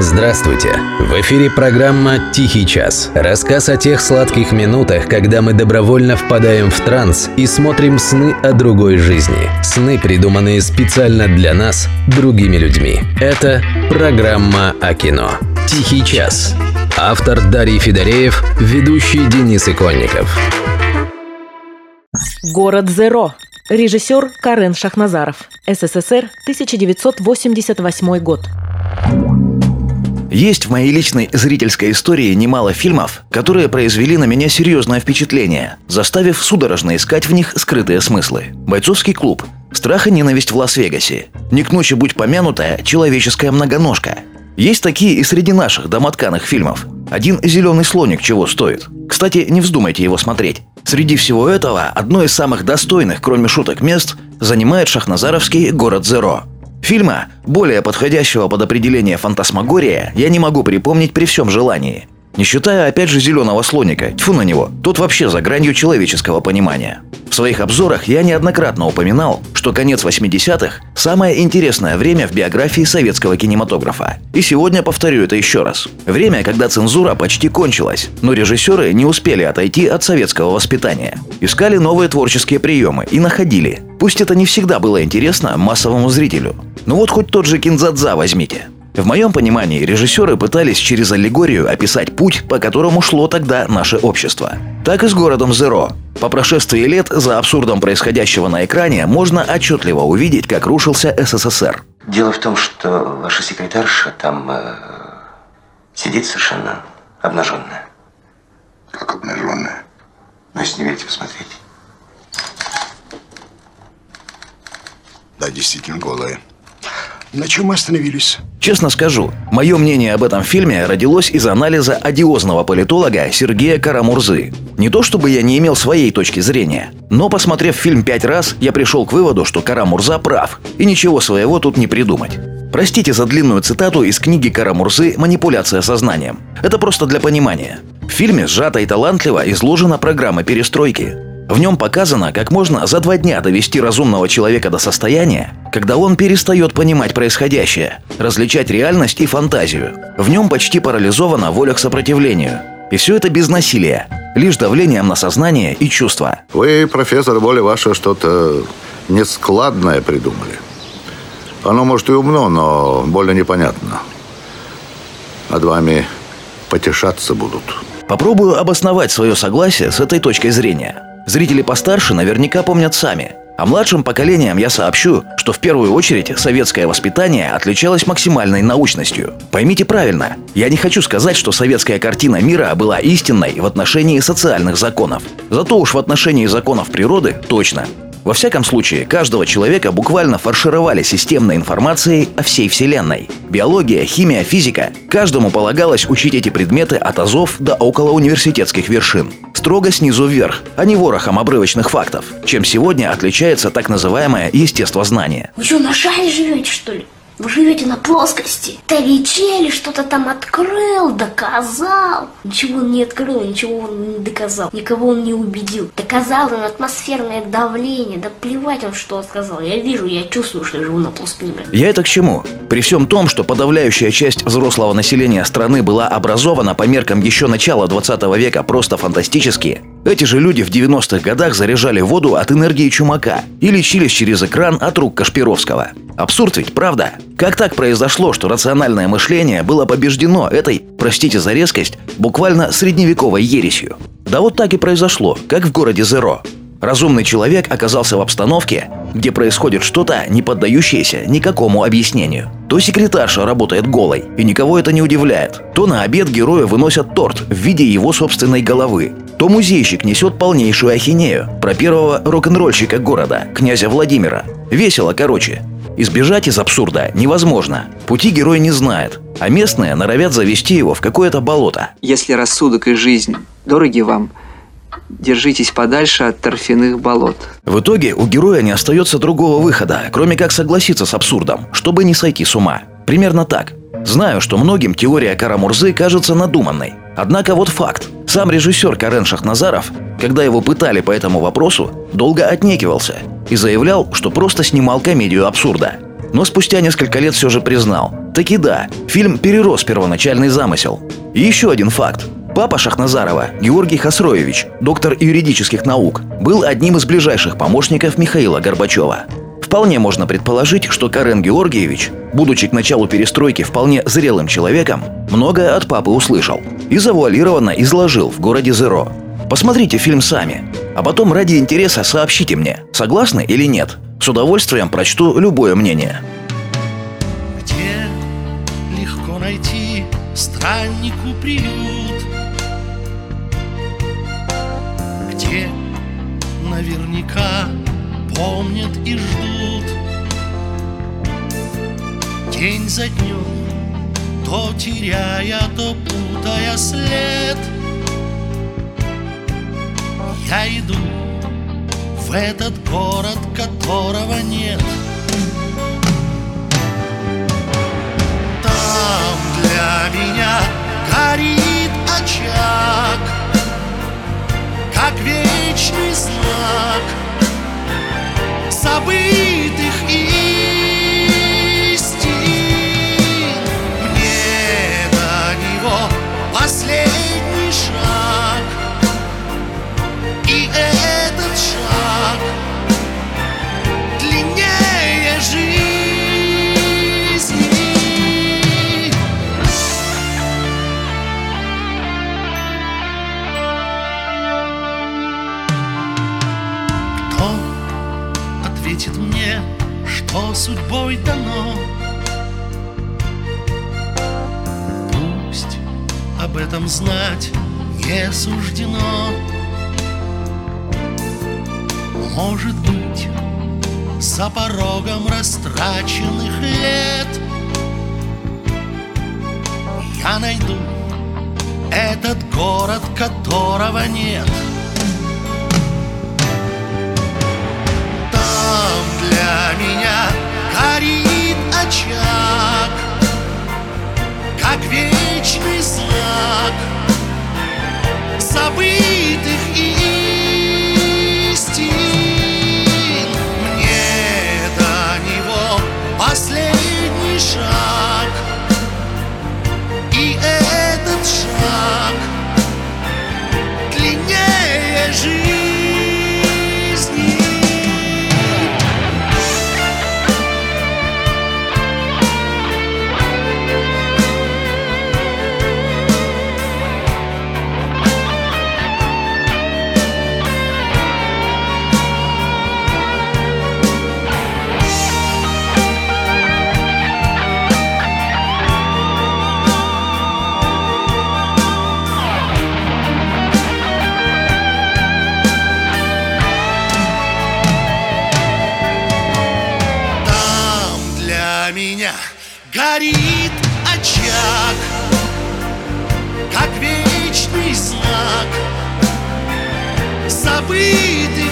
Здравствуйте! В эфире программа «Тихий час». Рассказ о тех сладких минутах, когда мы добровольно впадаем в транс и смотрим сны о другой жизни. Сны, придуманные специально для нас, другими людьми. Это программа о кино. «Тихий час». Автор Дарий Федореев, ведущий Денис Иконников. Город Зеро. Режиссер Карен Шахназаров. СССР, 1988 год. Есть в моей личной зрительской истории немало фильмов, которые произвели на меня серьезное впечатление, заставив судорожно искать в них скрытые смыслы. «Бойцовский клуб», «Страх и ненависть в Лас-Вегасе», «Не к ночи будь помянутая человеческая многоножка». Есть такие и среди наших домотканых фильмов. Один «Зеленый слоник» чего стоит. Кстати, не вздумайте его смотреть. Среди всего этого одно из самых достойных, кроме шуток, мест занимает шахназаровский город Зеро – Фильма, более подходящего под определение фантасмагория, я не могу припомнить при всем желании. Не считая опять же зеленого слоника, тьфу на него, тот вообще за гранью человеческого понимания. В своих обзорах я неоднократно упоминал, что конец 80-х – самое интересное время в биографии советского кинематографа. И сегодня повторю это еще раз. Время, когда цензура почти кончилась, но режиссеры не успели отойти от советского воспитания. Искали новые творческие приемы и находили. Пусть это не всегда было интересно массовому зрителю. Но вот хоть тот же Кинзадза возьмите – в моем понимании, режиссеры пытались через аллегорию описать путь, по которому шло тогда наше общество. Так и с городом Зеро. По прошествии лет за абсурдом происходящего на экране можно отчетливо увидеть, как рушился СССР. Дело в том, что ваша секретарша там э, сидит совершенно обнаженная. Как обнаженная? Ну, если не верите, посмотреть. Да, действительно голая. На чем остановились? Честно скажу, мое мнение об этом фильме родилось из анализа одиозного политолога Сергея Карамурзы. Не то чтобы я не имел своей точки зрения, но посмотрев фильм пять раз, я пришел к выводу, что Карамурза прав, и ничего своего тут не придумать. Простите за длинную цитату из книги Карамурзы «Манипуляция сознанием». Это просто для понимания. В фильме сжато и талантливо изложена программа перестройки. В нем показано, как можно за два дня довести разумного человека до состояния, когда он перестает понимать происходящее, различать реальность и фантазию. В нем почти парализована воля к сопротивлению. И все это без насилия, лишь давлением на сознание и чувства. Вы, профессор, более ваше что-то нескладное придумали. Оно, может, и умно, но более непонятно. Над вами потешаться будут. Попробую обосновать свое согласие с этой точкой зрения – Зрители постарше наверняка помнят сами. А младшим поколениям я сообщу, что в первую очередь советское воспитание отличалось максимальной научностью. Поймите правильно, я не хочу сказать, что советская картина мира была истинной в отношении социальных законов. Зато уж в отношении законов природы точно. Во всяком случае, каждого человека буквально фаршировали системной информацией о всей Вселенной. Биология, химия, физика. Каждому полагалось учить эти предметы от азов до около университетских вершин. Строго снизу вверх, а не ворохом обрывочных фактов, чем сегодня отличается так называемое естествознание. Вы что, на шаре живете, что ли? Вы живете на плоскости. Тавичели что-то там открыл, доказал. Ничего он не открыл, ничего он не доказал. Никого он не убедил. Доказал он атмосферное давление. Да плевать он, что он сказал. Я вижу, я чувствую, что я живу на плоскостях. Я это к чему? При всем том, что подавляющая часть взрослого населения страны была образована по меркам еще начала 20 века просто фантастически, эти же люди в 90-х годах заряжали воду от энергии Чумака и лечились через экран от рук Кашпировского. Абсурд ведь, правда? Как так произошло, что рациональное мышление было побеждено этой, простите за резкость, буквально средневековой ересью? Да вот так и произошло, как в городе Зеро. Разумный человек оказался в обстановке, где происходит что-то, не поддающееся никакому объяснению. То секретарша работает голой, и никого это не удивляет. То на обед героя выносят торт в виде его собственной головы. То музейщик несет полнейшую ахинею про первого рок-н-ролльщика города, князя Владимира. Весело, короче. Избежать из абсурда невозможно. Пути герой не знает, а местные норовят завести его в какое-то болото. Если рассудок и жизнь дороги вам – держитесь подальше от торфяных болот. В итоге у героя не остается другого выхода, кроме как согласиться с абсурдом, чтобы не сойти с ума. Примерно так. Знаю, что многим теория Карамурзы кажется надуманной. Однако вот факт. Сам режиссер Карен Шахназаров, когда его пытали по этому вопросу, долго отнекивался и заявлял, что просто снимал комедию абсурда. но спустя несколько лет все же признал. Таки да, фильм перерос первоначальный замысел. И еще один факт. Папа Шахназарова, Георгий Хасроевич, доктор юридических наук, был одним из ближайших помощников Михаила Горбачева. Вполне можно предположить, что Карен Георгиевич, будучи к началу перестройки вполне зрелым человеком, многое от папы услышал и завуалированно изложил в городе Зеро. Посмотрите фильм сами, а потом ради интереса сообщите мне, согласны или нет. С удовольствием прочту любое мнение. Где легко найти страннику приют? Где наверняка помнят и ждут День за днем, то теряя, то путая след. Я иду в этот город, которого нет. Там для меня горит очаг Как вечный знак. Забытых этом знать не суждено. Может быть, за порогом растраченных лет Я найду этот город, которого нет — там для меня горит очаг, как вечный горит очаг, как вечный знак забытых